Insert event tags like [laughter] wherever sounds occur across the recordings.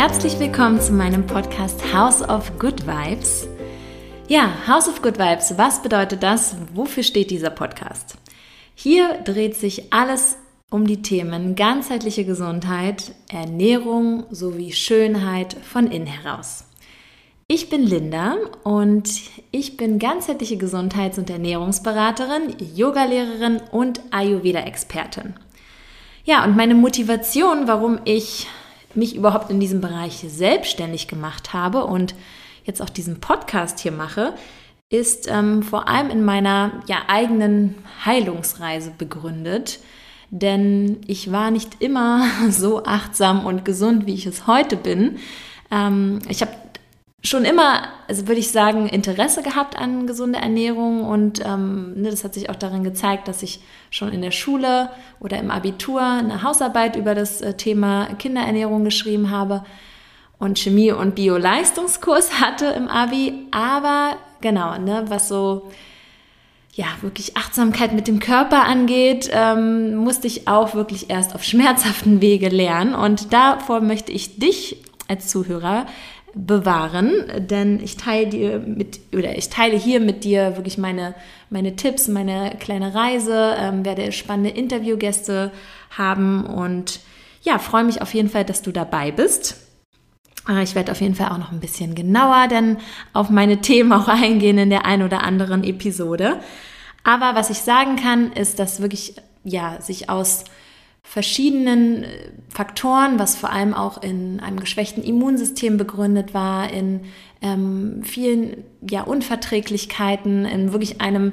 Herzlich willkommen zu meinem Podcast House of Good Vibes. Ja, House of Good Vibes, was bedeutet das? Wofür steht dieser Podcast? Hier dreht sich alles um die Themen ganzheitliche Gesundheit, Ernährung sowie Schönheit von innen heraus. Ich bin Linda und ich bin ganzheitliche Gesundheits- und Ernährungsberaterin, Yogalehrerin und Ayurveda-Expertin. Ja, und meine Motivation, warum ich mich überhaupt in diesem Bereich selbstständig gemacht habe und jetzt auch diesen Podcast hier mache, ist ähm, vor allem in meiner ja, eigenen Heilungsreise begründet. Denn ich war nicht immer [laughs] so achtsam und gesund, wie ich es heute bin. Ähm, ich habe schon immer, also würde ich sagen, Interesse gehabt an gesunder Ernährung und ähm, ne, das hat sich auch darin gezeigt, dass ich schon in der Schule oder im Abitur eine Hausarbeit über das äh, Thema Kinderernährung geschrieben habe und Chemie- und Bio-Leistungskurs [laughs] hatte im Abi. Aber genau, ne, was so ja, wirklich Achtsamkeit mit dem Körper angeht, ähm, musste ich auch wirklich erst auf schmerzhaften Wege lernen. Und davor möchte ich dich als Zuhörer bewahren, denn ich teile dir mit oder ich teile hier mit dir wirklich meine meine Tipps, meine kleine Reise, ähm, werde spannende Interviewgäste haben und ja, freue mich auf jeden Fall, dass du dabei bist. Äh, ich werde auf jeden Fall auch noch ein bisschen genauer denn auf meine Themen auch eingehen in der einen oder anderen Episode. Aber was ich sagen kann, ist, dass wirklich ja sich aus verschiedenen äh, Faktoren, was vor allem auch in einem geschwächten Immunsystem begründet war, in ähm, vielen ja, Unverträglichkeiten, in wirklich einem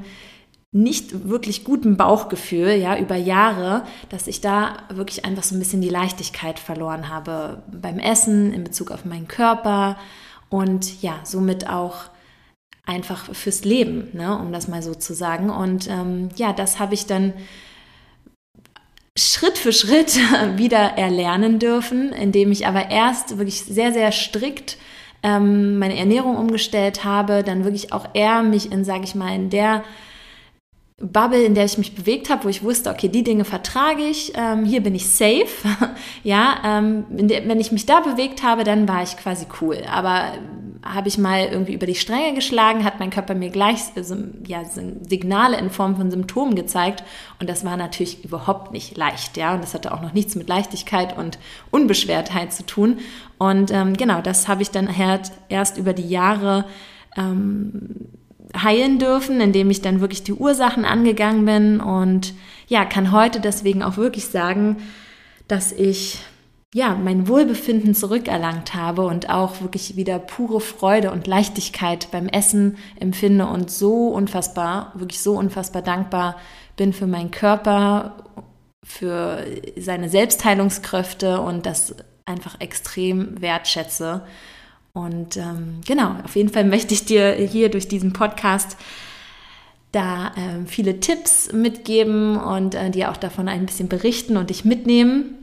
nicht wirklich guten Bauchgefühl, ja, über Jahre, dass ich da wirklich einfach so ein bisschen die Leichtigkeit verloren habe beim Essen, in Bezug auf meinen Körper und ja, somit auch einfach fürs Leben, ne, um das mal so zu sagen. Und ähm, ja, das habe ich dann Schritt für Schritt [laughs] wieder erlernen dürfen, indem ich aber erst wirklich sehr, sehr strikt ähm, meine Ernährung umgestellt habe, dann wirklich auch eher mich in, sage ich mal, in der Bubble, in der ich mich bewegt habe, wo ich wusste, okay, die Dinge vertrage ich, ähm, hier bin ich safe. [laughs] ja, ähm, wenn ich mich da bewegt habe, dann war ich quasi cool. Aber habe ich mal irgendwie über die Stränge geschlagen, hat mein Körper mir gleich also, ja, Signale in Form von Symptomen gezeigt. Und das war natürlich überhaupt nicht leicht, ja, und das hatte auch noch nichts mit Leichtigkeit und Unbeschwertheit zu tun. Und ähm, genau, das habe ich dann halt erst über die Jahre ähm, heilen dürfen, indem ich dann wirklich die Ursachen angegangen bin. Und ja, kann heute deswegen auch wirklich sagen, dass ich ja, mein Wohlbefinden zurückerlangt habe und auch wirklich wieder pure Freude und Leichtigkeit beim Essen empfinde und so unfassbar, wirklich so unfassbar dankbar bin für meinen Körper, für seine Selbstheilungskräfte und das einfach extrem wertschätze. Und ähm, genau, auf jeden Fall möchte ich dir hier durch diesen Podcast da äh, viele Tipps mitgeben und äh, dir auch davon ein bisschen berichten und dich mitnehmen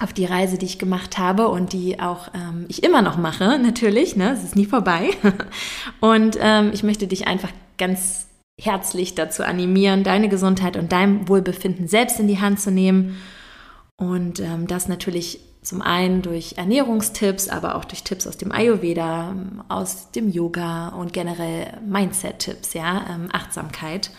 auf die Reise, die ich gemacht habe und die auch ähm, ich immer noch mache, natürlich, ne? es ist nie vorbei. [laughs] Und ähm, ich möchte dich einfach ganz herzlich dazu animieren, deine Gesundheit und dein Wohlbefinden selbst in die Hand zu nehmen. Und ähm, das natürlich zum einen durch Ernährungstipps, aber auch durch Tipps aus dem Ayurveda, aus dem Yoga und generell Mindset-Tipps, ja, ähm, Achtsamkeit.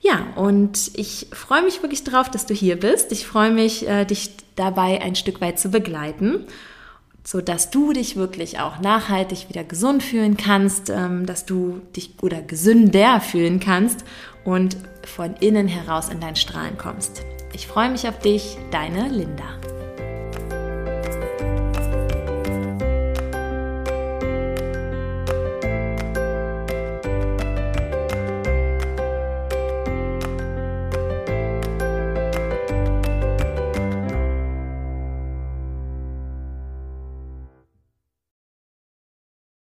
Ja, und ich freue mich wirklich drauf, dass du hier bist. Ich freue mich, äh, dich dabei ein Stück weit zu begleiten, so dass du dich wirklich auch nachhaltig wieder gesund fühlen kannst, ähm, dass du dich oder gesünder fühlen kannst und von innen heraus in dein Strahlen kommst. Ich freue mich auf dich, deine Linda.